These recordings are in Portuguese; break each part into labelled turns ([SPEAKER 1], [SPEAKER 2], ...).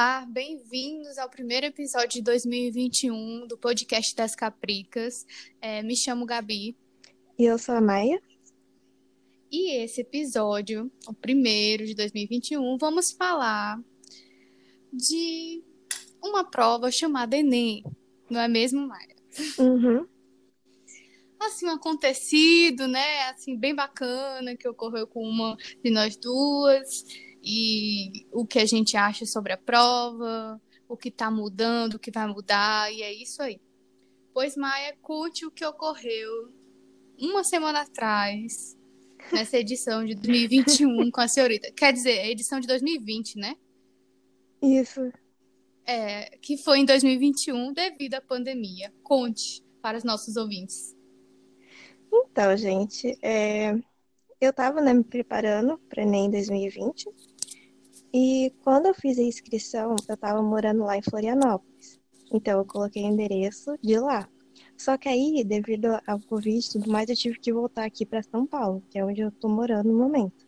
[SPEAKER 1] Olá, bem-vindos ao primeiro episódio de 2021 do podcast das Capricas. É, me chamo Gabi.
[SPEAKER 2] E eu sou a Maia.
[SPEAKER 1] E esse episódio, o primeiro de 2021, vamos falar de uma prova chamada Enem. Não é mesmo, Maia?
[SPEAKER 2] Uhum.
[SPEAKER 1] Assim, um acontecido, né? Assim, bem bacana que ocorreu com uma de nós duas e o que a gente acha sobre a prova, o que está mudando, o que vai mudar, e é isso aí. Pois, Maia, curte o que ocorreu uma semana atrás, nessa edição de 2021 com a senhorita. Quer dizer, a edição de 2020, né?
[SPEAKER 2] Isso.
[SPEAKER 1] É, que foi em 2021 devido à pandemia. Conte para os nossos ouvintes.
[SPEAKER 2] Então, gente, é, eu estava né, me preparando para Enem 2020 e quando eu fiz a inscrição, eu estava morando lá em Florianópolis. Então eu coloquei o endereço de lá. Só que aí, devido ao Covid e tudo mais, eu tive que voltar aqui para São Paulo, que é onde eu estou morando no momento.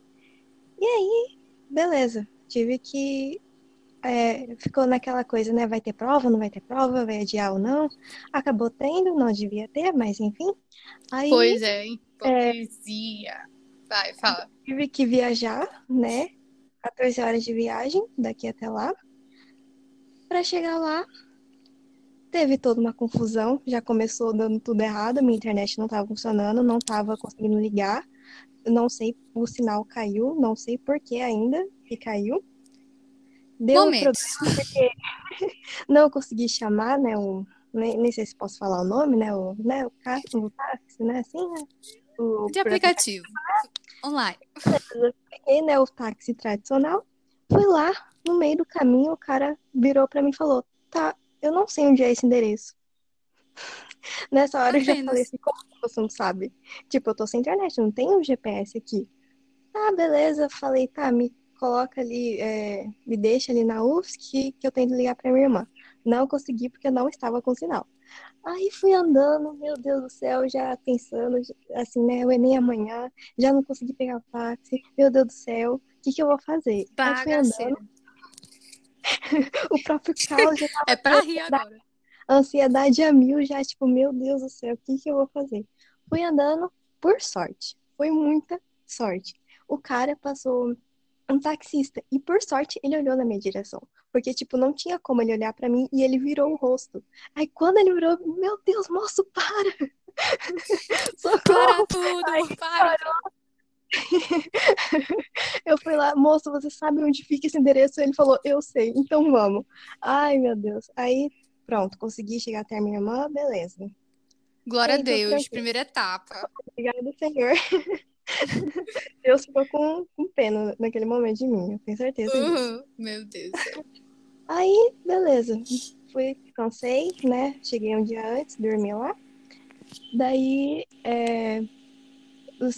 [SPEAKER 2] E aí, beleza. Tive que. É, ficou naquela coisa, né? Vai ter prova, não vai ter prova, vai adiar ou não. Acabou tendo, não devia ter, mas enfim. Aí,
[SPEAKER 1] pois é, hipocrisia. É, vai, fala.
[SPEAKER 2] Tive que viajar, né? 14 horas de viagem daqui até lá. Para chegar lá, teve toda uma confusão, já começou dando tudo errado, minha internet não estava funcionando, não estava conseguindo ligar. Não sei, o sinal caiu, não sei por que ainda que caiu.
[SPEAKER 1] Deu Momentos.
[SPEAKER 2] problema porque não consegui chamar, né, o, nem, nem sei se posso falar o nome, né, o, né, o, o táxi, né, assim, né?
[SPEAKER 1] O, de aplicativo. Online.
[SPEAKER 2] Peguei, né, o táxi tradicional. Fui lá, no meio do caminho, o cara virou para mim e falou: Tá, eu não sei onde é esse endereço. Nessa hora Apenas. eu já falei assim: Como você não sabe? Tipo, eu tô sem internet, não tem um GPS aqui. Ah, beleza. Falei: Tá, me coloca ali, é, me deixa ali na UFSC que, que eu tento ligar pra minha irmã. Não consegui porque eu não estava com sinal. Aí fui andando, meu Deus do céu, já pensando, assim, né? O Enem amanhã, já não consegui pegar o táxi, meu Deus do céu, o que, que eu vou fazer?
[SPEAKER 1] Aí fui andando.
[SPEAKER 2] o próprio carro já tava.
[SPEAKER 1] É pra rir agora.
[SPEAKER 2] Ansiedade a mil, já, tipo, meu Deus do céu, o que, que eu vou fazer? Fui andando por sorte. Foi muita sorte. O cara passou um taxista. E por sorte, ele olhou na minha direção. Porque, tipo, não tinha como ele olhar para mim e ele virou o rosto. Aí quando ele virou, meu Deus, moço, para!
[SPEAKER 1] Socorro! Para tudo! Ai, para!
[SPEAKER 2] eu fui lá, moço, você sabe onde fica esse endereço? Ele falou, eu sei, então vamos. Ai, meu Deus. Aí, pronto, consegui chegar até a minha irmã, beleza.
[SPEAKER 1] Glória a Deus, primeira etapa.
[SPEAKER 2] Obrigada, Senhor. Deus ficou com, com pena naquele momento de mim, eu tenho certeza uhum. disso.
[SPEAKER 1] Meu Deus.
[SPEAKER 2] Aí, beleza. Fui, cansei, né? Cheguei um dia antes, dormi lá. Daí, é,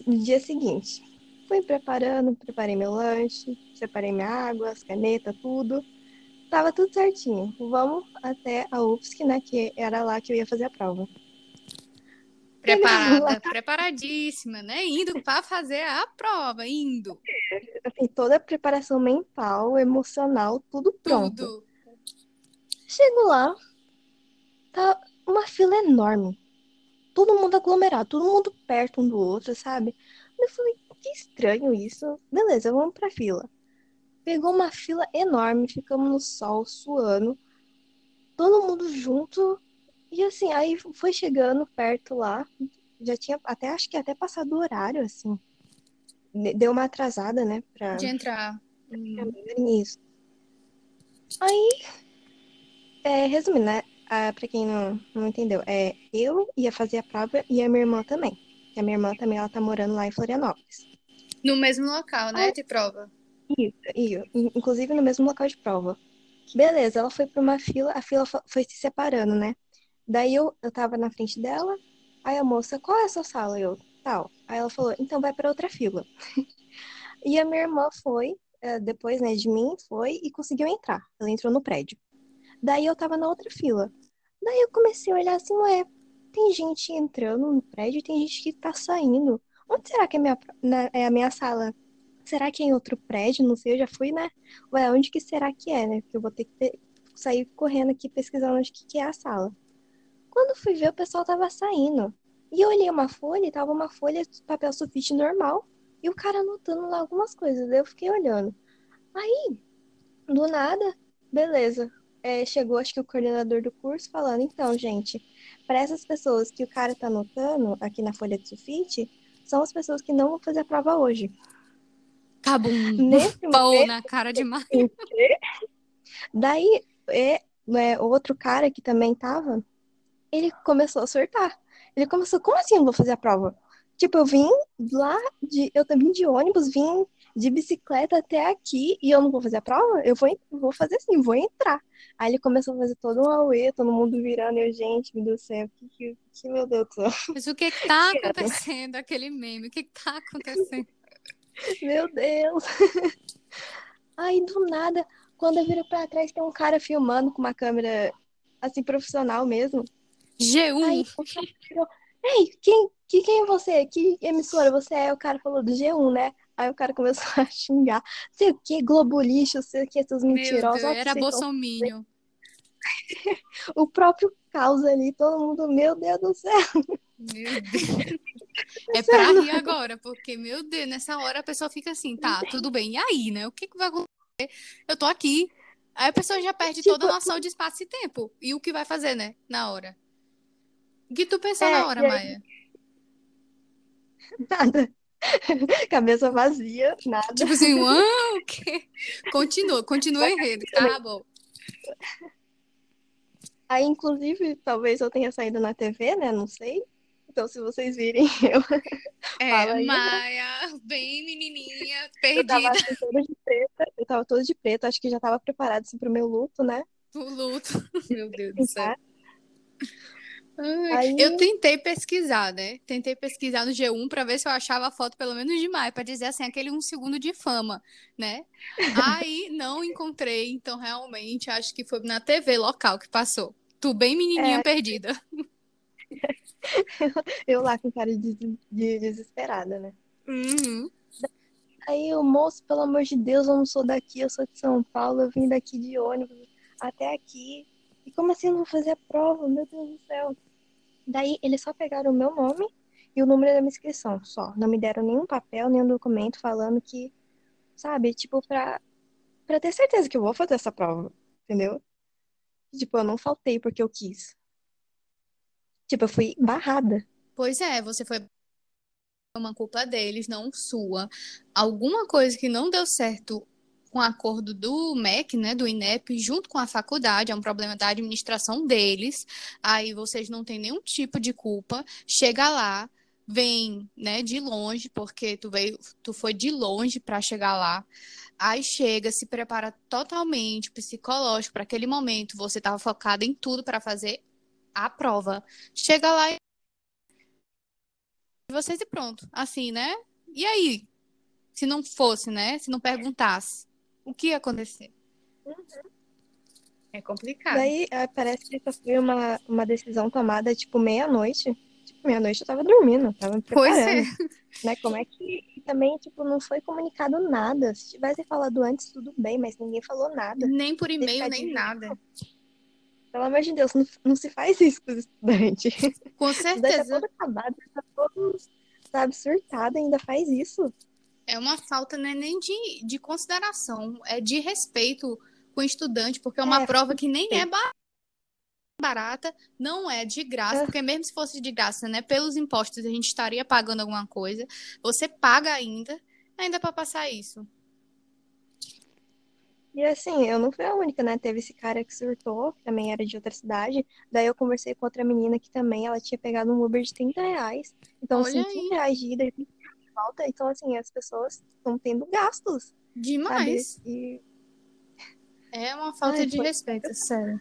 [SPEAKER 2] no dia seguinte, fui preparando, preparei meu lanche, separei minha água, as canetas, tudo. Tava tudo certinho. Vamos até a UFSC, né? Que era lá que eu ia fazer a prova.
[SPEAKER 1] Preparada, preparadíssima, né? Indo para fazer a prova, indo.
[SPEAKER 2] Assim, toda a preparação mental, emocional, tudo pronto. Tudo. Chego lá, tá uma fila enorme. Todo mundo aglomerado, todo mundo perto um do outro, sabe? Eu falei, que estranho isso. Beleza, vamos pra fila. Pegou uma fila enorme, ficamos no sol, suando. Todo mundo junto, e assim, aí foi chegando perto lá, já tinha até, acho que até passado o horário, assim. Deu uma atrasada, né? Pra...
[SPEAKER 1] De entrar.
[SPEAKER 2] Hum. Isso. Aí, é, resumindo, né? Ah, pra quem não, não entendeu, é, eu ia fazer a prova e a minha irmã também. E a minha irmã também, ela tá morando lá em Florianópolis.
[SPEAKER 1] No mesmo local, né, de prova?
[SPEAKER 2] Isso, isso. Inclusive no mesmo local de prova. Beleza, ela foi pra uma fila, a fila foi se separando, né? Daí eu, eu tava na frente dela, aí a moça, qual é a sua sala? Eu, tal. Aí ela falou, então vai para outra fila. e a minha irmã foi, eh, depois, né, de mim, foi e conseguiu entrar. Ela entrou no prédio. Daí eu tava na outra fila. Daí eu comecei a olhar assim, ué, tem gente entrando no prédio tem gente que tá saindo. Onde será que é minha, na, é a minha sala? será que é em outro prédio? Não sei, eu já fui, né? Ué, onde que será que é, né? Porque eu vou ter que ter... sair correndo aqui pesquisando onde que é a sala. Quando fui ver, o pessoal tava saindo. E eu olhei uma folha e tava uma folha de papel sulfite normal. E o cara anotando lá algumas coisas. Daí eu fiquei olhando. Aí, do nada, beleza. É, chegou, acho que o coordenador do curso falando, então, gente, para essas pessoas que o cara tá anotando aqui na folha de sulfite, são as pessoas que não vão fazer a prova hoje.
[SPEAKER 1] Cabum! Nesse pão momento, na cara de.
[SPEAKER 2] Daí, é, é, outro cara que também tava, ele começou a surtar. Ele começou, como assim eu vou fazer a prova? Tipo, eu vim lá de. Eu também de ônibus, vim de bicicleta até aqui e eu não vou fazer a prova? Eu vou, vou fazer assim, vou entrar. Aí ele começou a fazer todo um auê, todo mundo virando, eu, gente, meu Deus do céu, que, que, que meu Deus do céu.
[SPEAKER 1] Mas o que tá acontecendo? Aquele meme, o que que tá acontecendo?
[SPEAKER 2] meu Deus. Aí do nada, quando eu viro pra trás, tem um cara filmando com uma câmera assim, profissional mesmo.
[SPEAKER 1] G1. Aí,
[SPEAKER 2] Ei, quem, que, quem é você? Que emissora você é? O cara falou do G1, né? Aí o cara começou a xingar. Sei o que, Globo lixo, sei o que, esses mentirosos. Deus,
[SPEAKER 1] era Bolsonaro.
[SPEAKER 2] o próprio caos ali, todo mundo, meu Deus do céu.
[SPEAKER 1] Meu Deus. É pra rir agora, porque, meu Deus, nessa hora a pessoa fica assim, tá, tudo bem, e aí, né? O que, que vai acontecer? Eu tô aqui. Aí a pessoa já perde tipo, toda a noção de espaço e tempo. E o que vai fazer, né? Na hora. O que tu pensou é, na hora, Maia?
[SPEAKER 2] Nada. Cabeça vazia, nada.
[SPEAKER 1] Tipo assim, uau, que... continua, continua enredo, tá bom.
[SPEAKER 2] Aí, inclusive, talvez eu tenha saído na TV, né? Não sei. Então, se vocês virem, eu.
[SPEAKER 1] É, aí, Maia, né? bem menininha, perdida.
[SPEAKER 2] Eu tava assim, toda de preto, eu tava toda de preto, acho que já tava preparada assim, pro meu luto, né?
[SPEAKER 1] O luto, meu Deus do céu. Aí... Eu tentei pesquisar, né? Tentei pesquisar no G1 para ver se eu achava a foto pelo menos de Maia, para dizer assim, aquele um segundo de fama, né? Aí não encontrei, então realmente acho que foi na TV local que passou. Tu bem menininha é... perdida.
[SPEAKER 2] eu lá com cara de, de desesperada, né?
[SPEAKER 1] Uhum.
[SPEAKER 2] Aí o moço, pelo amor de Deus, eu não sou daqui, eu sou de São Paulo, eu vim daqui de ônibus até aqui e como assim eu não vou fazer a prova? Meu Deus do céu. Daí eles só pegaram o meu nome e o número da minha inscrição, só. Não me deram nenhum papel, nenhum documento falando que, sabe, tipo, pra, pra ter certeza que eu vou fazer essa prova, entendeu? Tipo, eu não faltei porque eu quis. Tipo, eu fui barrada.
[SPEAKER 1] Pois é, você foi uma culpa deles, não sua. Alguma coisa que não deu certo com acordo do MEC, né, do INEP, junto com a faculdade, é um problema da administração deles. Aí vocês não têm nenhum tipo de culpa. Chega lá, vem, né, de longe, porque tu veio, tu foi de longe para chegar lá. Aí chega, se prepara totalmente psicológico para aquele momento, você estava focado em tudo para fazer a prova. Chega lá e vocês e pronto. Assim, né? E aí? Se não fosse, né? Se não perguntasse o que ia acontecer. Uhum. É complicado.
[SPEAKER 2] Daí é, parece que essa foi uma, uma decisão tomada, tipo, meia-noite. Tipo, meia-noite eu tava dormindo, tava me preparando. Pois é. Né? Como é que também, tipo, não foi comunicado nada? Se tivesse falado antes, tudo bem, mas ninguém falou nada.
[SPEAKER 1] Nem por e-mail, nem nada.
[SPEAKER 2] Pelo amor de Deus, não, não se faz isso com os estudantes.
[SPEAKER 1] Com certeza.
[SPEAKER 2] Tá todo acabado, tá todo, sabe, surtado, ainda faz isso.
[SPEAKER 1] É uma falta né, nem de, de consideração, é de respeito com o estudante, porque é uma é, prova que nem é barata, não é de graça, é. porque mesmo se fosse de graça, né, pelos impostos a gente estaria pagando alguma coisa. Você paga ainda, ainda para passar isso.
[SPEAKER 2] E assim, eu não fui a única, né? Teve esse cara que surtou, que também era de outra cidade. Daí eu conversei com outra menina que também, ela tinha pegado um Uber de 30 reais. Então, Olha assim, 30 reais de ida e falta. Então, assim, as pessoas estão tendo gastos.
[SPEAKER 1] Demais. E... É uma falta Ai, de foi... respeito, sério.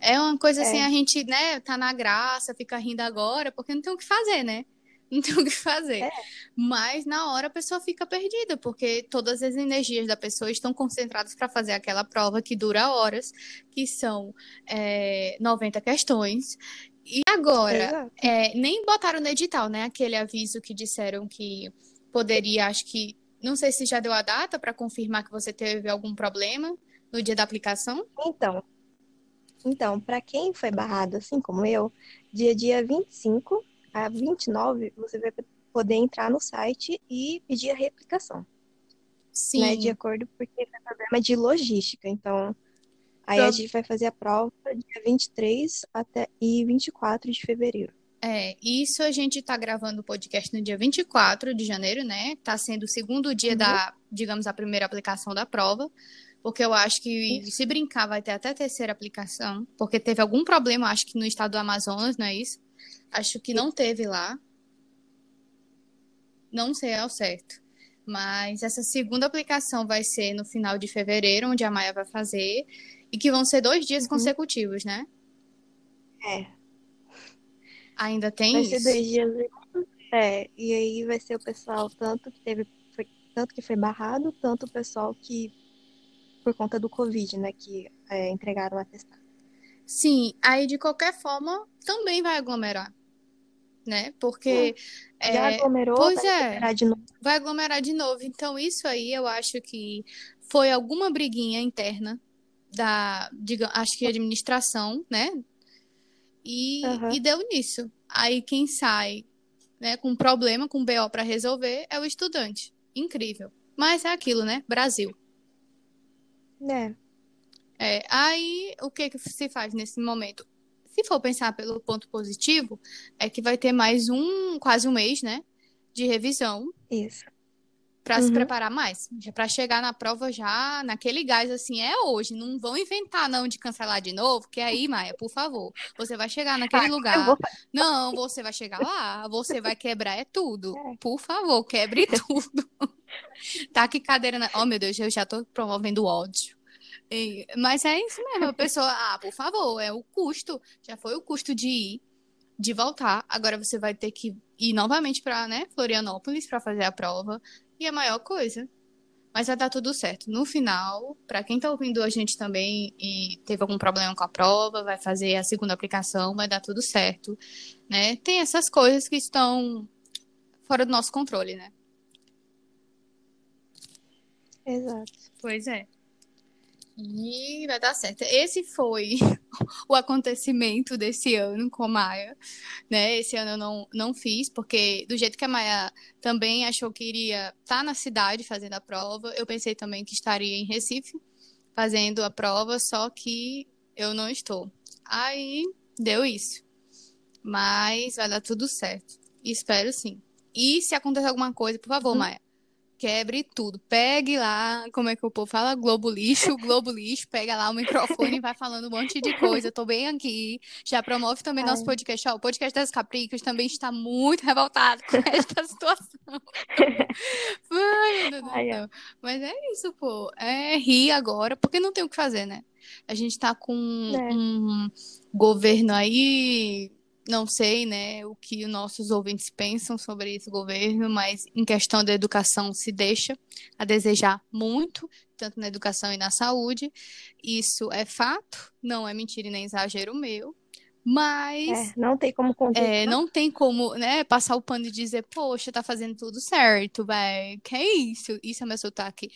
[SPEAKER 1] É uma coisa assim, é. assim, a gente, né, tá na graça, fica rindo agora, porque não tem o que fazer, né? Não tem o que fazer. É. Mas na hora a pessoa fica perdida, porque todas as energias da pessoa estão concentradas para fazer aquela prova que dura horas, que são é, 90 questões. E agora, é, nem botaram no edital, né? Aquele aviso que disseram que poderia, acho que não sei se já deu a data para confirmar que você teve algum problema no dia da aplicação.
[SPEAKER 2] Então, então, para quem foi barrado, assim como eu, dia dia 25 a 29, você vai poder entrar no site e pedir a reaplicação. Sim. Né, de acordo, porque é problema de logística. Então, aí então... a gente vai fazer a prova dia 23 até, e 24 de fevereiro.
[SPEAKER 1] É, isso a gente está gravando o podcast no dia 24 de janeiro, né? Está sendo o segundo dia uhum. da, digamos, a primeira aplicação da prova. Porque eu acho que, se brincar, vai ter até a terceira aplicação. Porque teve algum problema, acho que no estado do Amazonas, não é isso? Acho que não teve lá. Não sei ao certo. Mas essa segunda aplicação vai ser no final de fevereiro, onde a Maia vai fazer. E que vão ser dois dias uhum. consecutivos, né?
[SPEAKER 2] É.
[SPEAKER 1] Ainda tem
[SPEAKER 2] vai
[SPEAKER 1] isso?
[SPEAKER 2] Ser dois dias. É, e aí vai ser o pessoal tanto que teve, foi, tanto que foi barrado, tanto o pessoal que, por conta do Covid, né, que é, entregaram a testar.
[SPEAKER 1] Sim, aí de qualquer forma também vai aglomerar, né? Porque
[SPEAKER 2] é, já aglomerou,
[SPEAKER 1] pois
[SPEAKER 2] vai
[SPEAKER 1] é,
[SPEAKER 2] aglomerar de novo.
[SPEAKER 1] Vai aglomerar de novo. Então isso aí eu acho que foi alguma briguinha interna da, diga, acho que administração, né, e, uhum. e deu nisso. Aí quem sai né, com problema, com BO para resolver, é o estudante. Incrível. Mas é aquilo, né? Brasil.
[SPEAKER 2] É.
[SPEAKER 1] é. Aí, o que, que se faz nesse momento? Se for pensar pelo ponto positivo, é que vai ter mais um, quase um mês, né? De revisão.
[SPEAKER 2] Isso
[SPEAKER 1] para uhum. se preparar mais, para chegar na prova já naquele gás assim, é hoje, não vão inventar não de cancelar de novo, que aí, Maia, por favor, você vai chegar naquele ah, lugar. Vou... Não, você vai chegar lá, você vai quebrar é tudo. É. Por favor, quebre tudo. tá que cadeira na... Oh, meu Deus, eu já tô promovendo ódio. Mas é isso mesmo, a pessoa, ah, por favor, é o custo, já foi o custo de ir, de voltar. Agora você vai ter que ir novamente para, né, Florianópolis para fazer a prova e a maior coisa. Mas vai dar tudo certo. No final, para quem tá ouvindo a gente também e teve algum problema com a prova, vai fazer a segunda aplicação, vai dar tudo certo, né? Tem essas coisas que estão fora do nosso controle, né?
[SPEAKER 2] Exato.
[SPEAKER 1] Pois é. E vai dar certo. Esse foi o acontecimento desse ano com a Maia, né? Esse ano eu não, não fiz, porque do jeito que a Maia também achou que iria estar tá na cidade fazendo a prova, eu pensei também que estaria em Recife fazendo a prova, só que eu não estou. Aí deu isso. Mas vai dar tudo certo. Espero sim. E se acontecer alguma coisa, por favor, hum. Maia, quebre tudo. Pegue lá, como é que o povo fala? Globo lixo, Globo lixo, pega lá o microfone e vai falando um monte de coisa. Tô bem aqui. Já promove também Ai. nosso podcast. Ó, o podcast das Capricas também está muito revoltado com esta situação. Ai, meu Deus Ai, céu. Mas é isso, pô. É rir agora, porque não tem o que fazer, né? A gente tá com é. um governo aí não sei, né, o que os nossos ouvintes pensam sobre esse governo, mas em questão da educação se deixa a desejar muito, tanto na educação e na saúde. Isso é fato, não é mentira e nem exagero meu. Mas
[SPEAKER 2] é, não tem como
[SPEAKER 1] é, não tem como, né, passar o pano e dizer, poxa, tá fazendo tudo certo, velho. Que é isso? Isso é meu sotaque.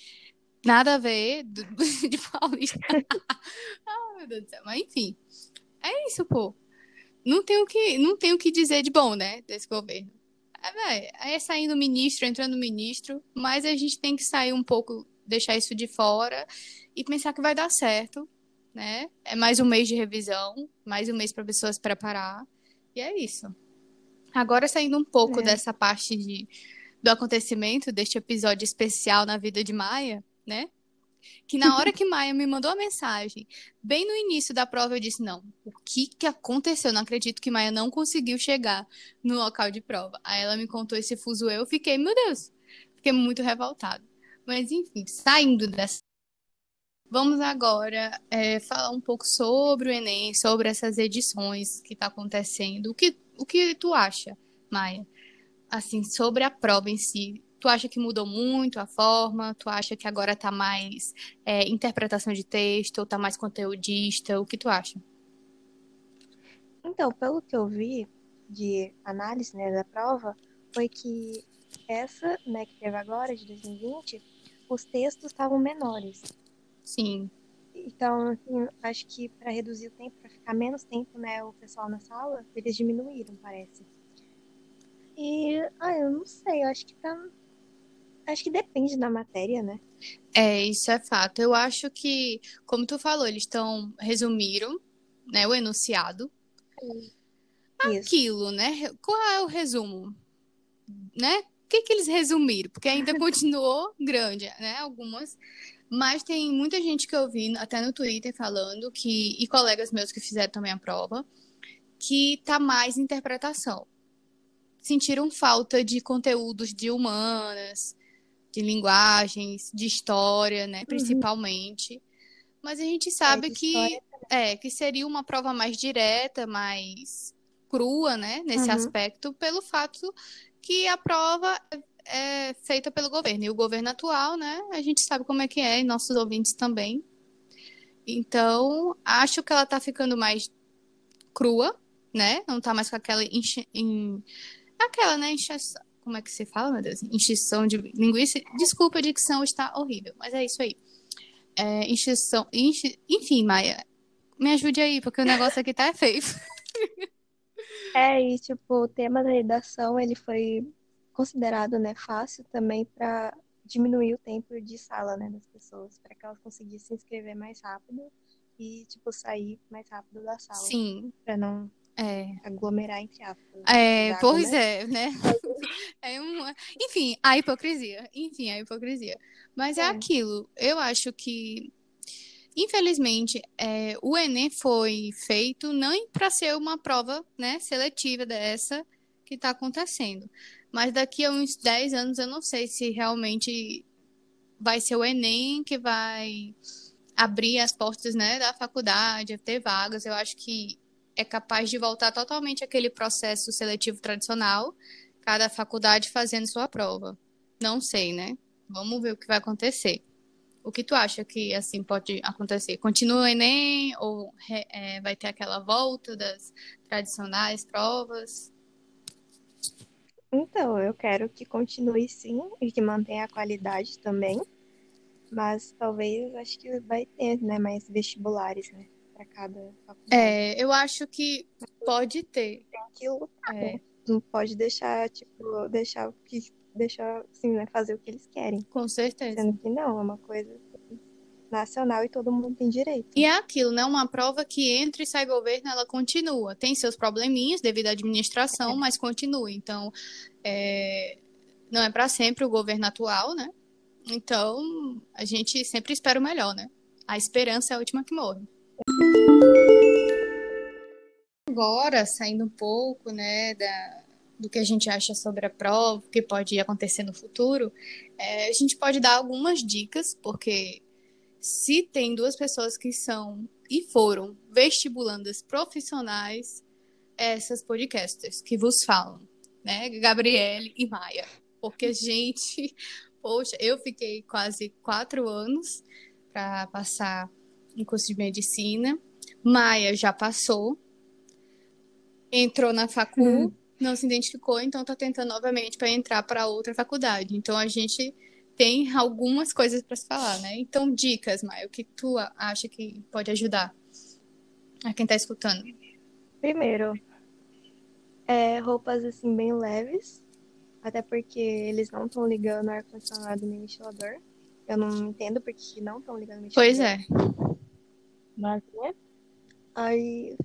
[SPEAKER 1] Nada a ver do, de paulista. oh, meu Deus do céu. Mas enfim. É isso, pô não tem o que, não tem o que dizer de bom, né, desse governo. É, é saindo ministro, entrando ministro, mas a gente tem que sair um pouco, deixar isso de fora e pensar que vai dar certo, né? É mais um mês de revisão, mais um mês para a pessoa se preparar, e é isso. Agora saindo um pouco é. dessa parte de, do acontecimento, deste episódio especial na vida de Maia, né? Que na hora que Maia me mandou a mensagem, bem no início da prova, eu disse: não, o que, que aconteceu? Não acredito que Maia não conseguiu chegar no local de prova. Aí ela me contou esse fuso eu fiquei, meu Deus, fiquei muito revoltada. Mas enfim, saindo dessa. Vamos agora é, falar um pouco sobre o Enem, sobre essas edições que está acontecendo. O que, o que tu acha, Maia? Assim, sobre a prova em si, Tu acha que mudou muito a forma? Tu acha que agora tá mais é, interpretação de texto ou tá mais conteudista? O que tu acha?
[SPEAKER 2] Então, pelo que eu vi de análise né, da prova, foi que essa, né, que teve agora, de 2020, os textos estavam menores.
[SPEAKER 1] Sim.
[SPEAKER 2] Então, assim, acho que para reduzir o tempo, para ficar menos tempo, né, o pessoal na sala, eles diminuíram, parece. E, ah, eu não sei, eu acho que tá. Acho que depende da matéria, né?
[SPEAKER 1] É, isso é fato. Eu acho que, como tu falou, eles estão resumiram, né, o enunciado.
[SPEAKER 2] Isso.
[SPEAKER 1] Aquilo, né? Qual é o resumo? Né? O que, que eles resumiram? Porque ainda continuou grande, né? Algumas. Mas tem muita gente que eu vi, até no Twitter, falando que, e colegas meus que fizeram também a prova, que tá mais interpretação. Sentiram falta de conteúdos de humanas, de linguagens, de história, né? Uhum. Principalmente. Mas a gente sabe é, que, é, que seria uma prova mais direta, mais crua, né? Nesse uhum. aspecto, pelo fato que a prova é feita pelo governo. E o governo atual, né, a gente sabe como é que é, e nossos ouvintes também. Então, acho que ela está ficando mais crua, né? Não está mais com aquela enche... em... aquela, né, encheção. Como é que se fala, meu Deus? Encheção de linguiça. Desculpa, a dicção está horrível, mas é isso aí. É. Enche... Enfim, Maia, me ajude aí, porque o negócio aqui tá feio.
[SPEAKER 2] É, e tipo, o tema da redação, ele foi considerado, né, fácil também para diminuir o tempo de sala, né, das pessoas, para que elas conseguissem se inscrever mais rápido e, tipo, sair mais rápido da sala.
[SPEAKER 1] Sim.
[SPEAKER 2] Para não
[SPEAKER 1] é.
[SPEAKER 2] aglomerar entre aspas.
[SPEAKER 1] É, pois né? é, né? é uma... Enfim, a hipocrisia. Enfim, a hipocrisia. Mas é. é aquilo. Eu acho que Infelizmente, é, o Enem foi feito não para ser uma prova né, seletiva dessa que está acontecendo. Mas daqui a uns 10 anos eu não sei se realmente vai ser o Enem que vai abrir as portas né, da faculdade, ter vagas. Eu acho que é capaz de voltar totalmente aquele processo seletivo tradicional, cada faculdade fazendo sua prova. Não sei, né? Vamos ver o que vai acontecer. O que tu acha que assim pode acontecer? Continua o Enem ou é, vai ter aquela volta das tradicionais provas?
[SPEAKER 2] Então, eu quero que continue sim e que mantenha a qualidade também. Mas talvez acho que vai ter, né, mais vestibulares, né, para cada faculdade.
[SPEAKER 1] É, eu acho que pode ter.
[SPEAKER 2] Tem que lutar, é. né? Não pode deixar, tipo, deixar que deixar, assim, né, fazer o que eles querem.
[SPEAKER 1] Com certeza.
[SPEAKER 2] Sendo que não, é uma coisa nacional e todo mundo tem direito.
[SPEAKER 1] E é aquilo, né? Uma prova que entra e sai governo, ela continua. Tem seus probleminhas devido à administração, é. mas continua. Então, é... não é para sempre o governo atual, né? Então, a gente sempre espera o melhor, né? A esperança é a última que morre. Agora, saindo um pouco, né, da, do que a gente acha sobre a prova, o que pode acontecer no futuro, é, a gente pode dar algumas dicas, porque se tem duas pessoas que são e foram vestibulandas profissionais, essas podcasters que vos falam, né? Gabriele e Maia. Porque, gente, poxa, eu fiquei quase quatro anos para passar em curso de medicina. Maia já passou, entrou na facul, hum não se identificou, então está tentando novamente para entrar para outra faculdade. Então a gente tem algumas coisas para se falar, né? Então, dicas, Maia, o que tu acha que pode ajudar a quem está escutando?
[SPEAKER 2] Primeiro, é, roupas assim bem leves, até porque eles não estão ligando ar-condicionado nem ventilador. Eu não entendo porque não estão ligando ventilador.
[SPEAKER 1] Pois é.
[SPEAKER 2] Mas, né? Aí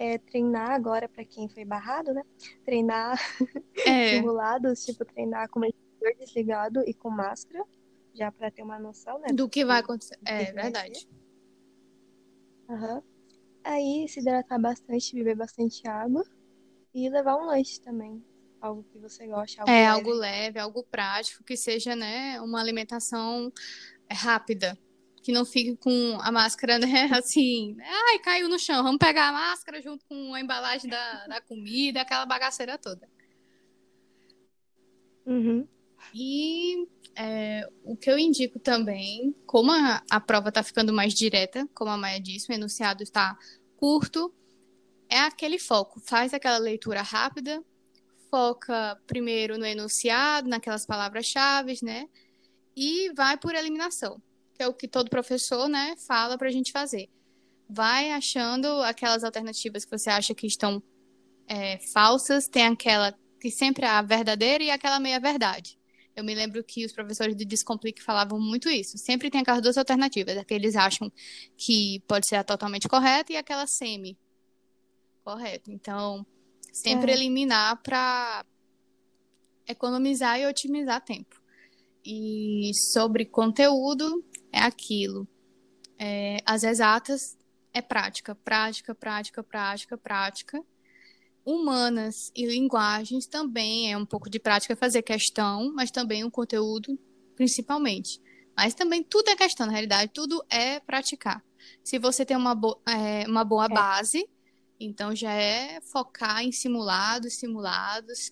[SPEAKER 2] é, treinar agora para quem foi barrado, né? Treinar é. simulados, tipo, treinar com ventilador desligado e com máscara, já para ter uma noção, né?
[SPEAKER 1] Do que vai acontecer. É verdade.
[SPEAKER 2] Uhum. Aí se hidratar bastante, beber bastante água e levar um lanche também. Algo que você gosta. Algo
[SPEAKER 1] é,
[SPEAKER 2] leve.
[SPEAKER 1] algo leve, algo prático, que seja, né, uma alimentação rápida que não fique com a máscara, né, assim, ai, caiu no chão, vamos pegar a máscara junto com a embalagem da, da comida, aquela bagaceira toda.
[SPEAKER 2] Uhum.
[SPEAKER 1] E é, o que eu indico também, como a, a prova está ficando mais direta, como a Maia disse, o enunciado está curto, é aquele foco. Faz aquela leitura rápida, foca primeiro no enunciado, naquelas palavras-chave, né? E vai por eliminação, que é o que todo professor, né, fala para a gente fazer. Vai achando aquelas alternativas que você acha que estão é, falsas, tem aquela que sempre é a verdadeira e aquela meia-verdade. Eu me lembro que os professores do Descomplique falavam muito isso. Sempre tem aquelas duas alternativas, a que eles acham que pode ser a totalmente correta e aquela semi correta. Então, sempre é. eliminar para economizar e otimizar tempo. E sobre conteúdo, é aquilo. É, as exatas é prática, prática, prática, prática, prática humanas e linguagens também é um pouco de prática fazer questão, mas também um conteúdo principalmente. Mas também tudo é questão, na realidade, tudo é praticar. Se você tem uma, bo é, uma boa é. base, então já é focar em simulados, simulados.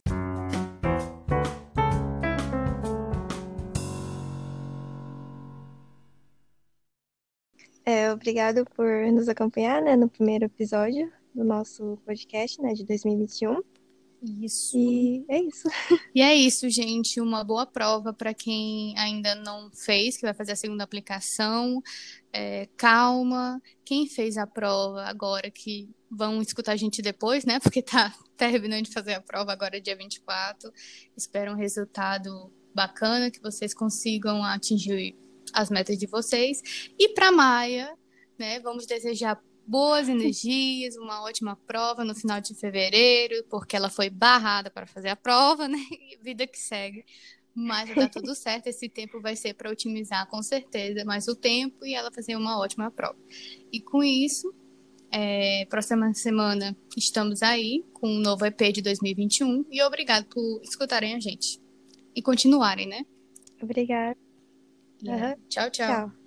[SPEAKER 2] É, obrigado por nos acompanhar né, no primeiro episódio do nosso podcast, né, de 2021.
[SPEAKER 1] Isso.
[SPEAKER 2] E é isso.
[SPEAKER 1] E é isso, gente. Uma boa prova para quem ainda não fez, que vai fazer a segunda aplicação. É, calma. Quem fez a prova agora, que vão escutar a gente depois, né? Porque tá terminando de fazer a prova agora, dia 24. Espero um resultado bacana, que vocês consigam atingir as metas de vocês. E para Maia, né? Vamos desejar boas energias, uma ótima prova no final de fevereiro, porque ela foi barrada para fazer a prova, né? Vida que segue. Mas dar tudo certo, esse tempo vai ser para otimizar com certeza mais o tempo e ela fazer uma ótima prova. E com isso, é, próxima semana estamos aí com um novo EP de 2021 e obrigado por escutarem a gente e continuarem, né?
[SPEAKER 2] Obrigada.
[SPEAKER 1] Uhum. Tchau, tchau. tchau.